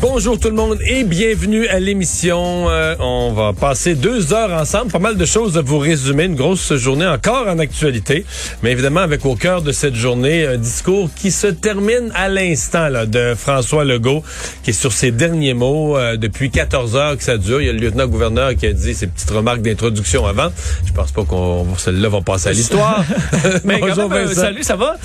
Bonjour tout le monde et bienvenue à l'émission. Euh, on va passer deux heures ensemble. Pas mal de choses à vous résumer. Une grosse journée encore en actualité. Mais évidemment, avec au cœur de cette journée, un discours qui se termine à l'instant là, de François Legault, qui est sur ses derniers mots euh, depuis 14 heures que ça dure. Il y a le lieutenant-gouverneur qui a dit ses petites remarques d'introduction avant. Je pense pas qu'on celle-là va passer à l'histoire. mais quand Bonjour, même, euh, Vincent. salut, ça va?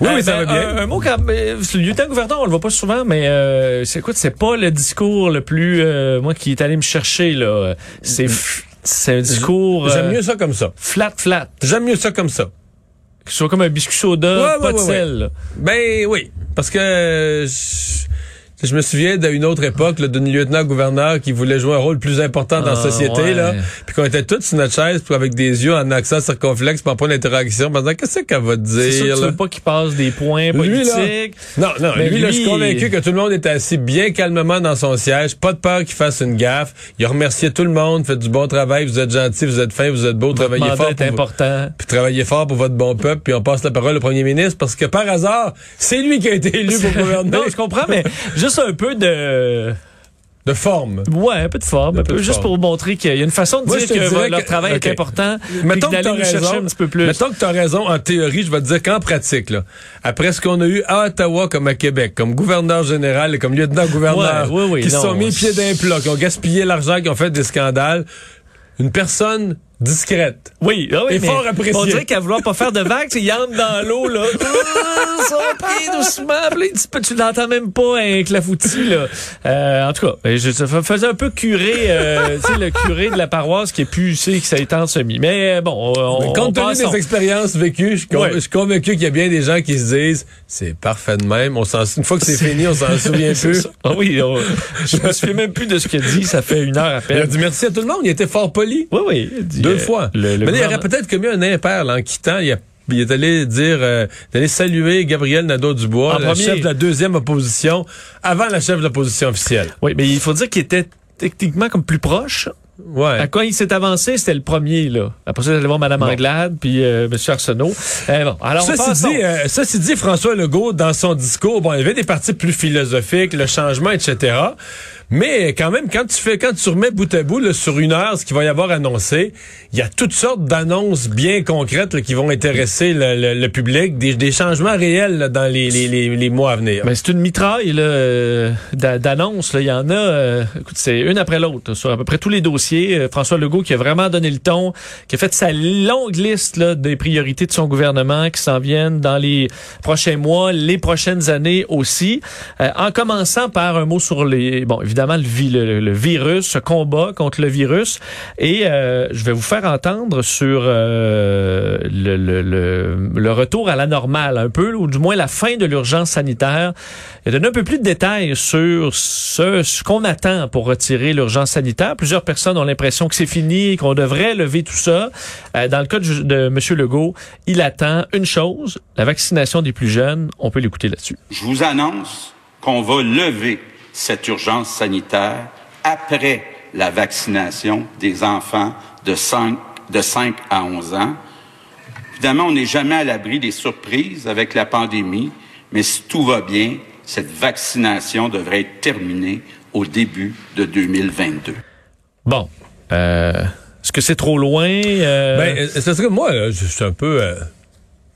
Oui, oui, Euh, ça va ben, bien. Un, un mot quand euh, le lieutenant-gouverneur, on le voit pas souvent, mais euh, c'est écoute, c'est pas le discours le plus euh, moi qui est allé me chercher là. C'est f- c'est un discours J'aime euh, mieux ça comme ça. flat flat, J'aime mieux ça comme ça. qui soit comme un biscuit soda, Ouais, pas ouais, de ouais, sel. Ben oui, parce que euh, je, je me souviens d'une autre époque là, d'une lieutenant-gouverneur qui voulait jouer un rôle plus important dans la Ah, société, ouais. là, puis qu'on était tous sur notre chaise, puis avec des yeux en accent circonflexe, pour pas d'interaction, en disant qu'est-ce qu'elle va te C'est sûr dire. que tu veux pas qu'il passe des points Lui, là, politiques. Non, non, Mais lui, là, je suis convaincu que tout le monde était assis bien calmement dans son siège, pas de peur qu'il fasse une gaffe. Il a remercié tout le monde, fait du bon travail, vous êtes gentil, vous êtes fin, vous êtes beau, Votre travaillez fort. est pour important. puis travaillez fort pour votre bon peuple, puis on passe la parole au premier ministre parce que par hasard, c'est lui qui a été élu pour gouverner. non, je comprends, mais juste un peu de de forme. Ouais, un peu de forme, un peu juste forme. pour montrer qu'il y a une façon de Moi, dire que dirais leur que- travail est important. Mettons que t'as raison. un petit peu plus. Mettons que tu as raison en théorie, je vais te dire qu'en pratique, là, après ce qu'on a eu à Ottawa comme à Québec, comme gouverneur général et comme lieutenant-gouverneur, Ouais, oui, oui, qui se sont mis pieds d'un plat, qui ont gaspillé l'argent, qui ont fait des scandales, une personne discrète. Oui, ah oui Et mais fort apprécié. On dirait qu'à vouloir pas faire de vagues, tu sais, il entre dans l'eau, là. Ah, Son pied doucement, puis là, tu l'entends même pas, un clafoutis, là? Euh, en tout cas, je, ça faisait un peu curé, euh, tu sais, le curé de la paroisse qui est plus, tu sais, que ça étend semi. Mais euh, bon, on, Mais on compte tenu passe, des on- expériences vécues, je suis, con- Ouais. je suis convaincu qu'il y a bien des gens qui se disent c'est parfait de même. On s'en, une fois que c'est fini, on s'en souvient plus. ça. Ah oui, on- je me souviens même plus de ce qu'il a dit, ça fait une heure à Il a peine. dit merci à tout le monde. Il était fort poli. Oui, oui. Il dit, Deux fois. Le, le Mais il aurait peut-être commis un impair là, en quittant. Il, a- il est allé dire, euh, d'aller saluer Gabriel Nadeau-Dubois, le chef de la deuxième opposition, avant la chef de l'opposition officielle. Oui, mais il faut dire qu'il était techniquement comme plus proche. Ouais. À quoi il s'est avancé, c'était le premier, là. Après ça, j'allais voir Mme Anglade, puis euh, M. Arsenault. Euh, bon, alors, on Ceci dit, euh, ceci dit, François Legault, dans son discours, bon, il y avait des parties plus philosophiques, le changement, etc. Mais quand même, quand tu fais, quand tu remets bout à bout là, sur une heure ce qu'il va y avoir annoncé, il y a toutes sortes d'annonces bien concrètes là, qui vont intéresser le, le- le public, des, des changements réels là, dans les, les, les, mois à venir. Ben, c'est une mitraille euh, d'a- d'annonces. Il y en a, euh, écoute, c'est une après l'autre sur à peu près tous les dossiers. Euh, François Legault qui a vraiment donné le ton, qui a fait sa longue liste des priorités de son gouvernement qui s'en viennent dans les prochains mois, les prochaines années aussi. Euh, en commençant par un mot sur les, bon, évidemment le, vi- le, le virus, ce combat contre le virus, et euh, je vais vous faire entendre sur euh, le, le, retour à la normale un peu, ou du moins la fin de l'urgence sanitaire. A donné un peu plus de détails sur ce, ce qu'on attend pour retirer l'urgence sanitaire. Plusieurs personnes ont l'impression que c'est fini, qu'on devrait lever tout ça. Euh, dans le cas de, de M. Legault, il attend une chose, la vaccination des plus jeunes. On peut l'écouter là-dessus. Je vous annonce qu'on va lever cette urgence sanitaire après la vaccination des enfants de 5, de 5 à 11 ans. Évidemment, on n'est jamais à l'abri des surprises avec la pandémie, mais si tout va bien, cette vaccination devrait être terminée au début de 2022. Bon. Euh, Est-ce que c'est trop loin? Euh, Ben, euh, c'est parce que moi, là, je suis un peu. euh, euh,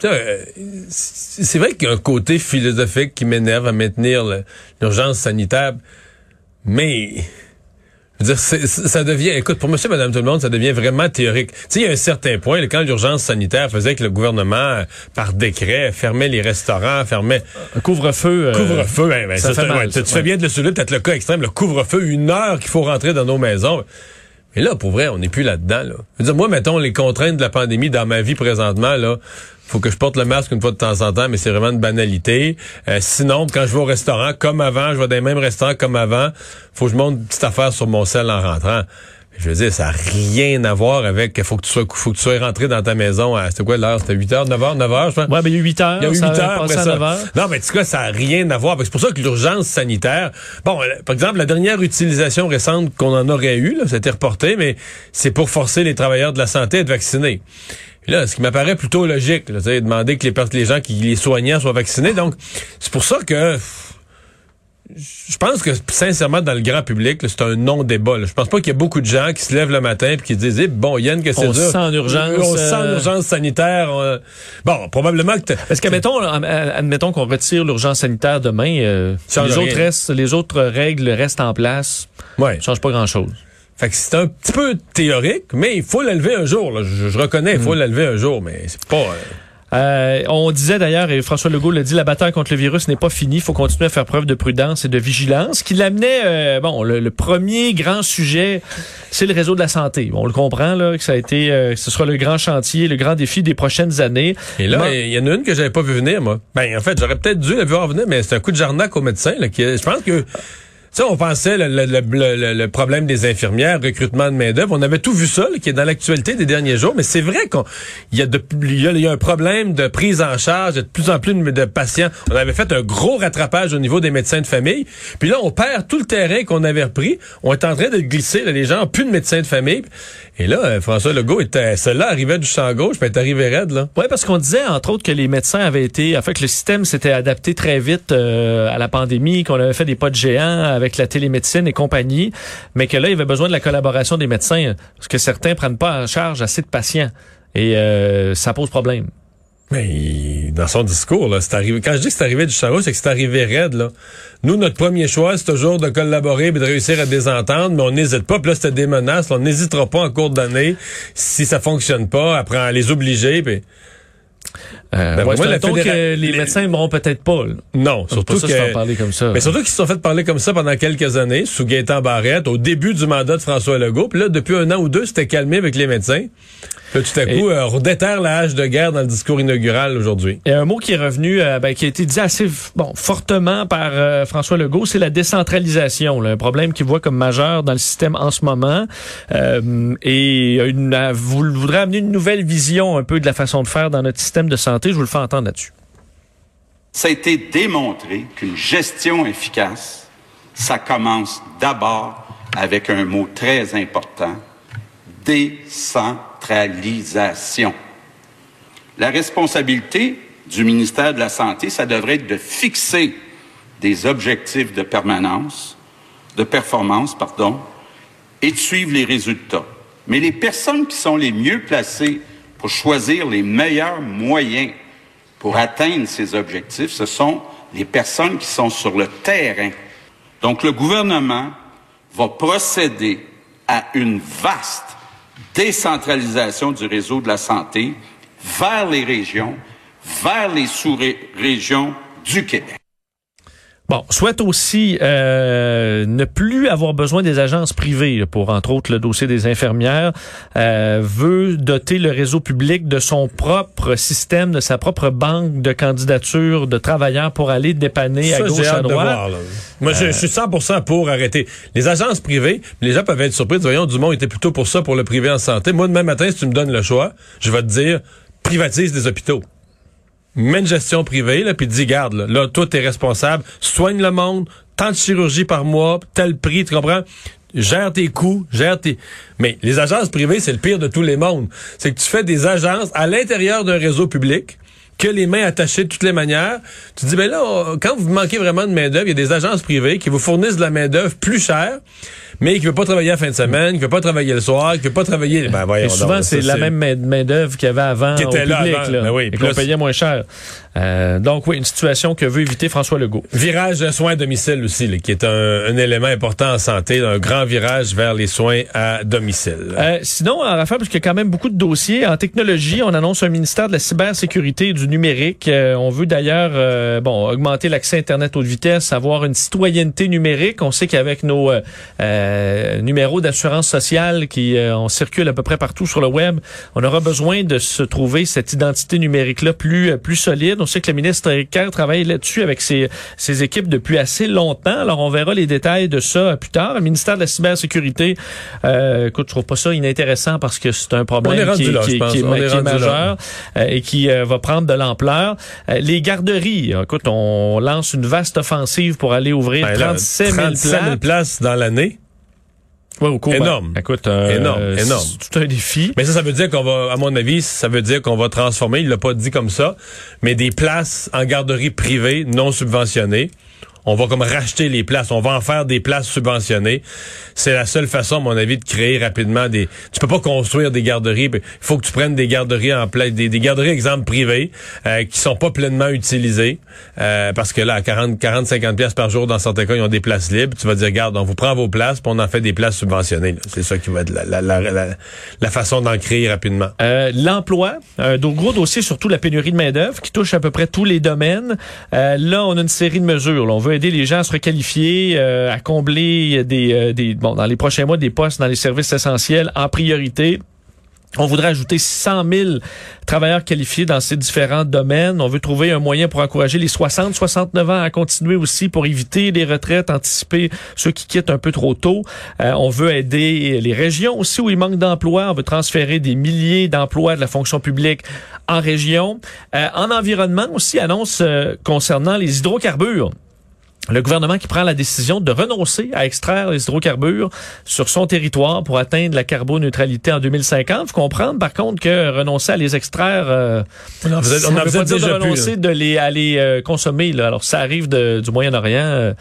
c'est c'est vrai qu'il y a un côté philosophique qui m'énerve à maintenir l'urgence sanitaire, mais. Je veux dire, c'est- c'est- ça devient, écoute, pour monsieur, madame, tout le monde, ça devient vraiment théorique. Tu sais, il y a un certain point, quand l'urgence sanitaire faisait que le gouvernement, euh, par décret, fermait les restaurants, fermait un couvre-feu. euh, couvre-feu. ben, ben, ça ça, fait c'est- mal, ouais, tu ça, tu ouais. fais bien de le soulever, peut-être le cas extrême, le couvre-feu, une heure qu'il faut rentrer dans nos maisons. Mais là, pour vrai, on n'est plus là-dedans. Là. Je veux dire, moi, mettons les contraintes de la pandémie dans ma vie présentement, là, faut que je porte le masque une fois de temps en temps, mais c'est vraiment une banalité. Euh, sinon, quand je vais au restaurant, comme avant, je vais dans les mêmes restaurants comme avant, faut que je monte une petite affaire sur mon sel en rentrant. Je veux dire, ça n'a rien à voir avec faut que tu sois faut que tu sois rentré dans ta maison à c'était quoi l'heure? C'était 8 h, 9 h, 9 h, je pense? Ouais, mais il y a eu 8 heures. Il y a eu 8 ça heures après ça. 9 heures. Non, mais en tout cas, ça n'a rien à voir. C'est pour ça que l'urgence sanitaire. Bon, euh, par exemple, la dernière utilisation récente qu'on en aurait eu, là, ça a été reporté, mais c'est pour forcer les travailleurs de la santé à être vaccinés. Là, ce qui m'apparaît plutôt logique, c'est demander que les, les gens qui les soignants soient vaccinés. Donc, c'est pour ça que je pense que sincèrement dans le grand public, c'est un non-débat. Je pense pas qu'il y a beaucoup de gens qui se lèvent le matin et qui disent Eh, bon Yann que c'est On dur. se sent en urgence, On sent euh, urgence sanitaire. on- Bon, probablement que Parce qu'admettons, admettons qu'on retire l'urgence sanitaire demain, euh, les rien. autres restent, les autres règles restent en place. ouais. Ça change pas grand chose. Fait que c'est un petit peu théorique, mais il faut la lever un jour. là. Je, je reconnais, il faut Hmm. la lever un jour, mais c'est pas. euh, Euh, on disait d'ailleurs, et François Legault l'a dit, la bataille contre le virus n'est pas finie. Il faut continuer à faire preuve de prudence et de vigilance. Qui l'amenait, euh, bon, le, le premier grand sujet, c'est le réseau de la santé. On le comprend là, que ça a été, euh, que ce sera le grand chantier, le grand défi des prochaines années. Et là, Bon. il y en a une que j'avais pas vu venir, moi. Ben, en fait, j'aurais peut-être dû la voir venir, mais c'est un coup de jarnac au médecin. Là, qui, je pense que, on pensait le, le, le, le- problème des infirmières, recrutement de main d'œuvre, on avait tout vu ça, là, qui est dans l'actualité des derniers jours. Mais c'est vrai qu'on, il y a y a, y a un problème de prise en charge, de plus en plus de, de patients. On avait fait un gros rattrapage au niveau des médecins de famille. Puis là, on perd tout le terrain qu'on avait repris. On est en train de glisser. Là, les gens plus de médecins de famille. Et là, euh, François Legault était, celle-là arrivait du champ gauche, puis est arrivé raide, là. Oui, parce qu'on disait, entre autres, que les médecins avaient été, en fait, que le système s'était adapté très vite euh, à la pandémie, qu'on avait fait des pas de géant avec la télémédecine et compagnie, mais que là, il avait besoin de la collaboration des médecins, parce que certains prennent pas en charge assez de patients. Et euh, ça pose problème. Mais dans son discours, là, c'est arrivé. Quand je dis que c'est arrivé du gauche, c'est que c'est arrivé raide, là. Nous, notre premier choix, c'est toujours de collaborer et de réussir à désentendre, mais on n'hésite pas. Puis là, c'était des menaces. on n'hésitera pas en cours d'année, si ça fonctionne pas, après à les obliger. Euh, Ben, ouais, moi, la ton fédéra- que les, médecins n'auront peut-être pas. là. Non, Surtout surtout ça, se faire que... parler comme ça. Mais surtout qu'ils se sont fait parler comme ça pendant quelques années, sous Gaétan Barrette, au début du mandat de François Legault. Puis là, depuis un an ou deux, c'était calmé avec les médecins. Puis là, tout à Et- coup, euh, on déterre la hache de guerre dans le discours inaugural aujourd'hui. Et un mot qui est revenu, euh, ben, qui a été dit assez bon fortement par euh, François Legault, c'est la décentralisation, là, un problème qu'il voit comme majeur dans le système en ce moment. Euh, et une, vous voudrez amener une nouvelle vision un peu de la façon de faire dans notre système de santé. Je vous le fais entendre là-dessus. Ça a été démontré qu'une gestion efficace, ça commence d'abord avec un mot très important, décentralisation. La responsabilité du ministère de la Santé, ça devrait être de fixer des objectifs de permanence, de performance, pardon, et de suivre les résultats. Mais les personnes qui sont les mieux placées pour choisir les meilleurs moyens pour atteindre ces objectifs, ce sont les personnes qui sont sur le terrain. Donc le gouvernement va procéder à une vaste décentralisation du réseau de la santé vers les régions, vers les sous-régions du Québec. Bon, souhaite aussi euh, ne plus avoir besoin des agences privées pour, entre autres, le dossier des infirmières. Euh, veut doter le réseau public de son propre système, de sa propre banque de candidatures de travailleurs pour aller dépanner à gauche à droite. voir. Moi, je, je suis 100% pour arrêter. Les agences privées, les gens peuvent être surpris. Voyons, Dumont était plutôt pour ça, pour le privé en santé. Moi, demain matin, si tu me donnes le choix, je vais te dire, privatise des hôpitaux. Mets gestion privée, là, puis dis, garde, là, là, toi, t'es responsable, soigne le monde, tant de chirurgie par mois, tel prix, tu comprends? Gère tes coûts, gère tes... Mais les agences privées, c'est le pire de tous les mondes. C'est que tu fais des agences à l'intérieur d'un réseau public, que les mains attachées de toutes les manières. Tu dis, ben là, quand vous manquez vraiment de main-d'œuvre, il y a des agences privées qui vous fournissent de la main-d'œuvre plus chère, mais qui ne veut pas travailler la fin de semaine, qui ne veut pas travailler le soir, qui ne veut pas travailler. Ben, voyons Et souvent, c'est la même main- main-d'œuvre qu'il y avait avant Qui était au là public, avant. là, Ben oui, et qu'on payait moins cher. Euh, donc oui, une situation que veut éviter François Legault. Virage de soins à domicile aussi, là, qui est un, un élément important en santé, un grand virage vers les soins à domicile. Euh, sinon, en rafale, parce qu'il y a quand même beaucoup de dossiers, en technologie, on annonce un ministère de la cybersécurité et du numérique. Euh, on veut d'ailleurs bon augmenter l'accès Internet haute vitesse, avoir une citoyenneté numérique. On sait qu'avec nos euh, euh, numéro d'assurance sociale qui euh, on circule à peu près partout sur le web. On aura besoin de se trouver cette identité numérique-là plus euh, plus solide. On sait que le ministre Ricard travaille là-dessus avec ses, ses équipes depuis assez longtemps. Alors on verra les détails de ça plus tard. Le ministère de la cybersécurité, euh, écoute, je trouve pas ça inintéressant parce que c'est un problème qui, là, qui, je pense. qui est, qui est là. majeur euh, et qui euh, va prendre de l'ampleur. Euh, les garderies, écoute, on lance une vaste offensive pour aller ouvrir Ben là, 37 000 37 000 places. places dans l'année. Ouais, au cours, ben, Énorme. écoute, euh, Énorme, c'est énorme. tout un défi. Mais ça, ça veut dire qu'on va, à mon avis, ça veut dire qu'on va transformer, il l'a pas dit comme ça, mais des places en garderie privée non subventionnées. On va comme racheter les places. On va en faire des places subventionnées. C'est la seule façon, à mon avis, de créer rapidement des. Tu peux pas construire des garderies. Il faut que tu prennes des garderies en place, des, garderies, exemple privées, euh, qui sont pas pleinement utilisées, euh, parce que là, à 40, 40, 50 pièces par jour, dans certains cas, ils ont des places libres. Tu vas dire, regarde, on vous prend vos places, puis on en fait des places subventionnées. C'est ça qui va être la, façon d'en créer rapidement. Euh, L'emploi, un gros dossier, surtout la pénurie de main-d'œuvre qui touche à peu près tous les domaines. Euh, là, on a une série de mesures. Aider les gens à se requalifier, euh, à combler des, euh, des bon, dans les prochains mois des postes dans les services essentiels en priorité. On voudrait ajouter 100 000 travailleurs qualifiés dans ces différents domaines. On veut trouver un moyen pour encourager les 60-69 ans à continuer aussi pour éviter les retraites, anticiper ceux qui quittent un peu trop tôt. Euh, on veut aider les régions aussi où il manque d'emplois. On veut transférer des milliers d'emplois de la fonction publique en région. Euh, en environnement aussi, annonce euh, concernant les hydrocarbures. Le gouvernement qui prend la décision de renoncer à extraire les hydrocarbures sur son territoire pour atteindre la carboneutralité en 2050. Faut comprendre par contre que renoncer à les extraire, euh, On en faisait- ça on en veut faisait pas dire de plus, renoncer de les à les euh, consommer. Là. Alors ça arrive de- du Moyen-Orient. euh,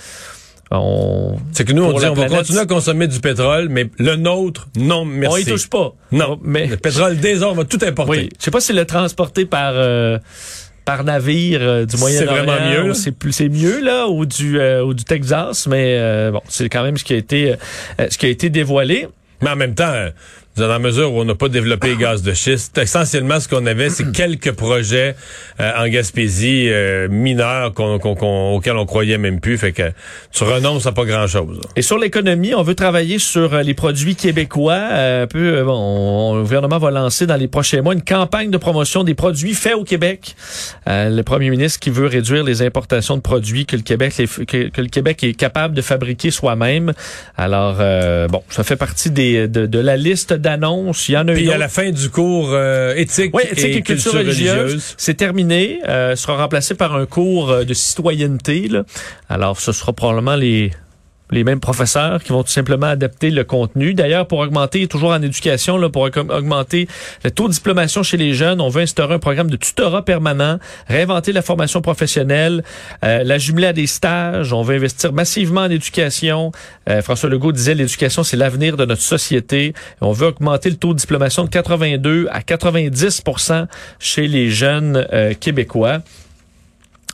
on C'est que nous, on dit, on va continuer à consommer du pétrole, mais le nôtre, non, merci. on y touche pas. Non, mais le pétrole des autres, on va tout importer. Oui, je sais pas si le transporter par euh, par navire euh, du Moyen-Orient, vraiment mieux, C'est plus c'est mieux là ou du euh, ou du Texas, mais euh, bon, c'est quand même ce qui a été ce qui a été dévoilé. Mais en même temps, dans la mesure où on n'a pas développé les gaz de schiste, essentiellement ce qu'on avait, c'est quelques projets euh, en Gaspésie euh, mineurs qu'on, qu'on- qu'on- auxquels on croyait même plus. Fait que tu renonces à pas grand-chose. Et sur l'économie, on veut travailler sur euh, les produits québécois. Euh, peu, euh, bon, on- le gouvernement va lancer dans les prochains mois une campagne de promotion des produits faits au Québec. Euh, le premier ministre qui veut réduire les importations de produits que le Québec, que, le Québec est capable de fabriquer soi-même. Alors, bon, ça fait partie des, de, de la liste d'annonces. Il y en a Puis une à autre. la fin du cours euh, éthique, Oui, éthique et, culture, religieuse, c'est terminé. Euh, sera remplacé par un cours euh, de citoyenneté. là. Alors, ce sera probablement les les mêmes professeurs qui vont tout simplement adapter le contenu. D'ailleurs, pour augmenter, toujours en éducation, là, pour aug- augmenter le taux de diplomation chez les jeunes, on veut instaurer un programme de tutorat permanent, réinventer la formation professionnelle, euh, la jumeler à des stages. On veut investir massivement en éducation. Euh, François Legault disait l'éducation, c'est l'avenir de notre société. On veut augmenter le taux de diplomation de 82 à 90% chez les jeunes euh, québécois.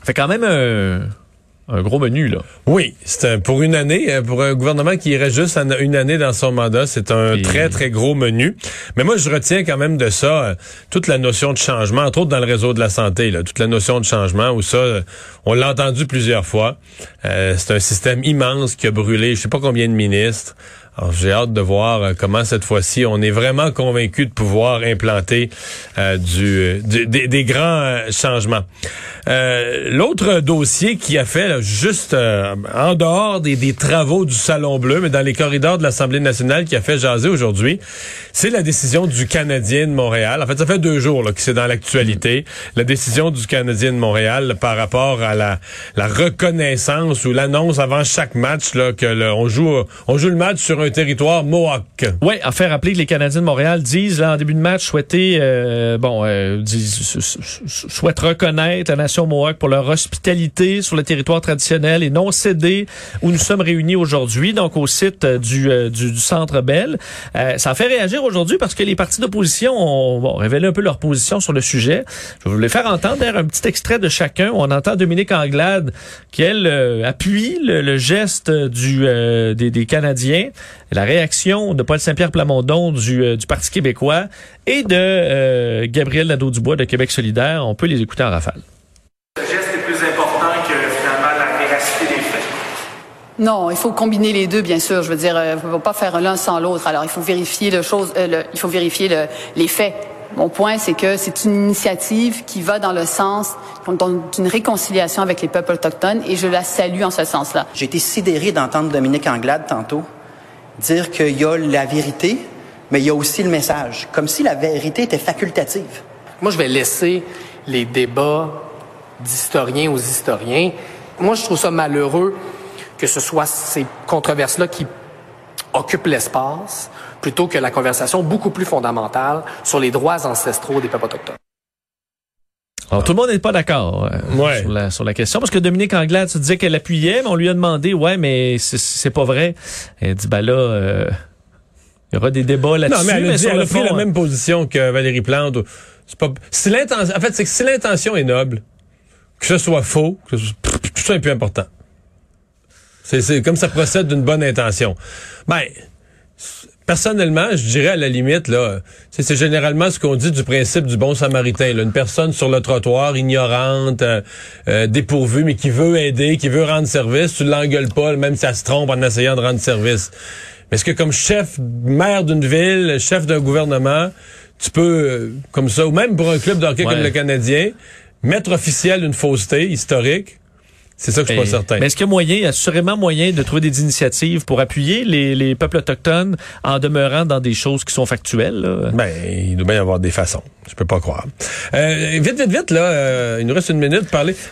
Fait quand même un, un gros menu, là. Oui, c'est un- pour une année, euh, pour un gouvernement qui irait juste une année dans son mandat, c'est un très, très gros menu. Mais moi, je retiens quand même de ça euh, toute la notion de changement, entre autres dans le réseau de la santé, là, toute la notion de changement, où ça, euh, on l'a entendu plusieurs fois. Euh, c'est un système immense qui a brûlé, je sais pas combien de ministres. Alors, j'ai hâte de voir euh, comment cette fois-ci on est vraiment convaincu de pouvoir implanter euh, du, euh, du- des, des grands euh, changements. Euh, L'autre dossier qui a fait là, juste euh, en dehors des, des travaux du Salon Bleu, mais dans les corridors de l'Assemblée nationale qui a fait jaser aujourd'hui, c'est la décision du Canadien de Montréal. En fait, ça fait deux jours là, que c'est dans l'actualité. La décision du Canadien de Montréal par rapport à la, la reconnaissance ou l'annonce avant chaque match là, que on joue on joue le match sur un territoire Mohawk. Oui, à faire rappeler que les Canadiens de Montréal disent là, en début de match souhaiter euh, bon euh, disent, sou- sou- sou- souhaitent reconnaître la nation Mohawk pour leur hospitalité sur le territoire traditionnel et non cédé où nous sommes réunis aujourd'hui, donc au site euh, du, euh, du, du Centre Bell. Euh, ça a fait réagir aujourd'hui parce que les partis d'opposition ont bon, révélé un peu leur position sur le sujet. Je les faire entendre un petit extrait de chacun. On entend Dominique Anglade qui elle euh, appuie le, le geste du des, des Canadiens la réaction de Paul Saint-Pierre Plamondon du, euh, du Parti québécois et de euh, Gabriel Nadeau-Dubois de Québec solidaire. On peut les écouter en rafale. Le geste est plus important que finalement la véracité des faits. Non, il faut combiner les deux, bien sûr. Je veux dire, euh, on ne va pas faire l'un sans l'autre. Alors, il faut vérifier le chose, euh, le, il faut vérifier le, les faits. Mon point, c'est que c'est une initiative qui va dans le sens d'une réconciliation avec les peuples autochtones et je la salue en ce sens-là. J'ai été sidéré d'entendre Dominique Anglade tantôt dire qu'il y a la vérité, mais il y a aussi le message, comme si la vérité était facultative. Moi, je vais laisser les débats d'historiens aux historiens. Moi, je trouve ça malheureux que ce soit ces controverses-là qui occupent l'espace plutôt que la conversation beaucoup plus fondamentale sur les droits ancestraux des peuples autochtones. Alors, tout le monde n'est pas d'accord euh, sur, la, sur la question parce que Dominique Anglade se disait qu'elle appuyait, mais on lui a demandé, ouais, mais c'est pas vrai. Elle dit, ben là, euh, il y aura des débats là-dessus. Non, mais elle a, dit, elle a pris la hein. même position que Valérie Plante. C'est pas, si l'intention, en fait, c'est que si l'intention est noble, que ce soit faux, que ce, tout ça est plus important. C'est comme ça procède d'une bonne intention. Ben, personnellement, je dirais à la limite, là, c'est généralement ce qu'on dit du principe du bon samaritain. Là. Une personne sur le trottoir, ignorante, euh, euh, dépourvue, mais qui veut aider, qui veut rendre service, tu l'engueules pas, même si elle se trompe en essayant de rendre service. Mais est-ce que comme chef, maire d'une ville, chef d'un gouvernement, tu peux, euh, comme ça, ou même pour un club de hockey comme le Canadien, mettre officiel une fausseté historique, c'est ça que je suis pas certain. Mais est-ce qu'il y a moyen, il y a assurément moyen de trouver des initiatives pour appuyer les, les peuples autochtones en demeurant dans des choses qui sont factuelles? Là? Ben, il doit bien y avoir des façons. Je peux pas croire. Euh, vite, vite, vite, là, euh, il nous reste une minute de parler.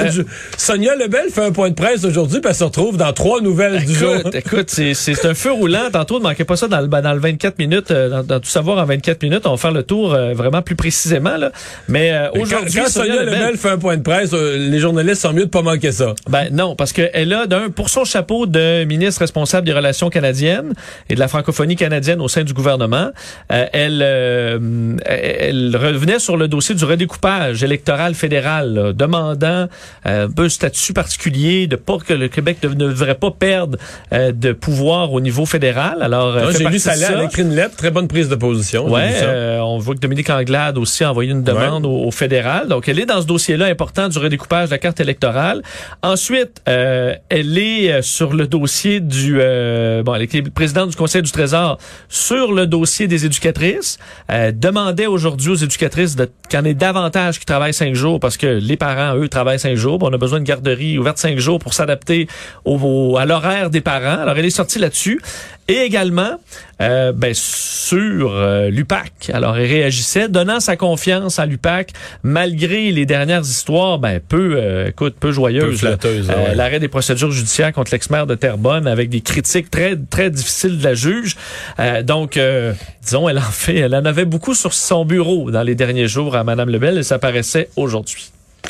Euh, Sonia Lebel fait un point de presse aujourd'hui, puis elle se retrouve dans trois nouvelles écoute, du jour. Écoute, c'est un feu roulant. Tantôt, ne manquez pas ça dans le, dans le 24 minutes, euh, dans, dans, tout savoir en 24 minutes. On va faire le tour euh, vraiment plus précisément. Là. Mais aujourd'hui, Sonia, Sonia Lebel, Lebel fait un point de presse, les journalistes sont mieux de pas manquer ça. Ben non, parce qu'elle a d'un pour son chapeau de ministre responsable des relations canadiennes et de la francophonie canadienne au sein du gouvernement, elle, elle revenait sur le dossier du redécoupage électoral fédéral, là, demandant euh, un peu statut particulier, de pas que le Québec ne devrait pas perdre euh, de pouvoir au niveau fédéral. Alors, j'ai lu ça, elle a écrit une lettre, très bonne prise de position. Ouais, euh, on voit que Dominique Anglade aussi a envoyé une demande ouais. au, au, fédéral. Donc, elle est dans ce dossier-là important du redécoupage de la carte électorale. Ensuite, euh, elle est sur le dossier du bon, elle est présidente du Conseil du Trésor sur le dossier des éducatrices. demandait aujourd'hui aux éducatrices qu'il y en ait davantage qui travaillent cinq jours parce que les parents, eux, travaillent cinq jours. On a besoin de garderie ouverte cinq jours pour s'adapter au, à l'horaire des parents. Alors, elle est sortie là-dessus. Et également, euh, ben, sur euh, l'UPAC. Alors, elle réagissait, donnant sa confiance à l'UPAC, malgré les dernières histoires, ben, peu, euh, écoute, peu joyeuses. Peu flatteuses, ouais. L'arrêt des procédures judiciaires contre l'ex-maire de Terrebonne avec des critiques très, très difficiles de la juge. donc, disons, elle en fait, elle en avait beaucoup sur son bureau dans les derniers jours à Madame Lebel et ça paraissait aujourd'hui.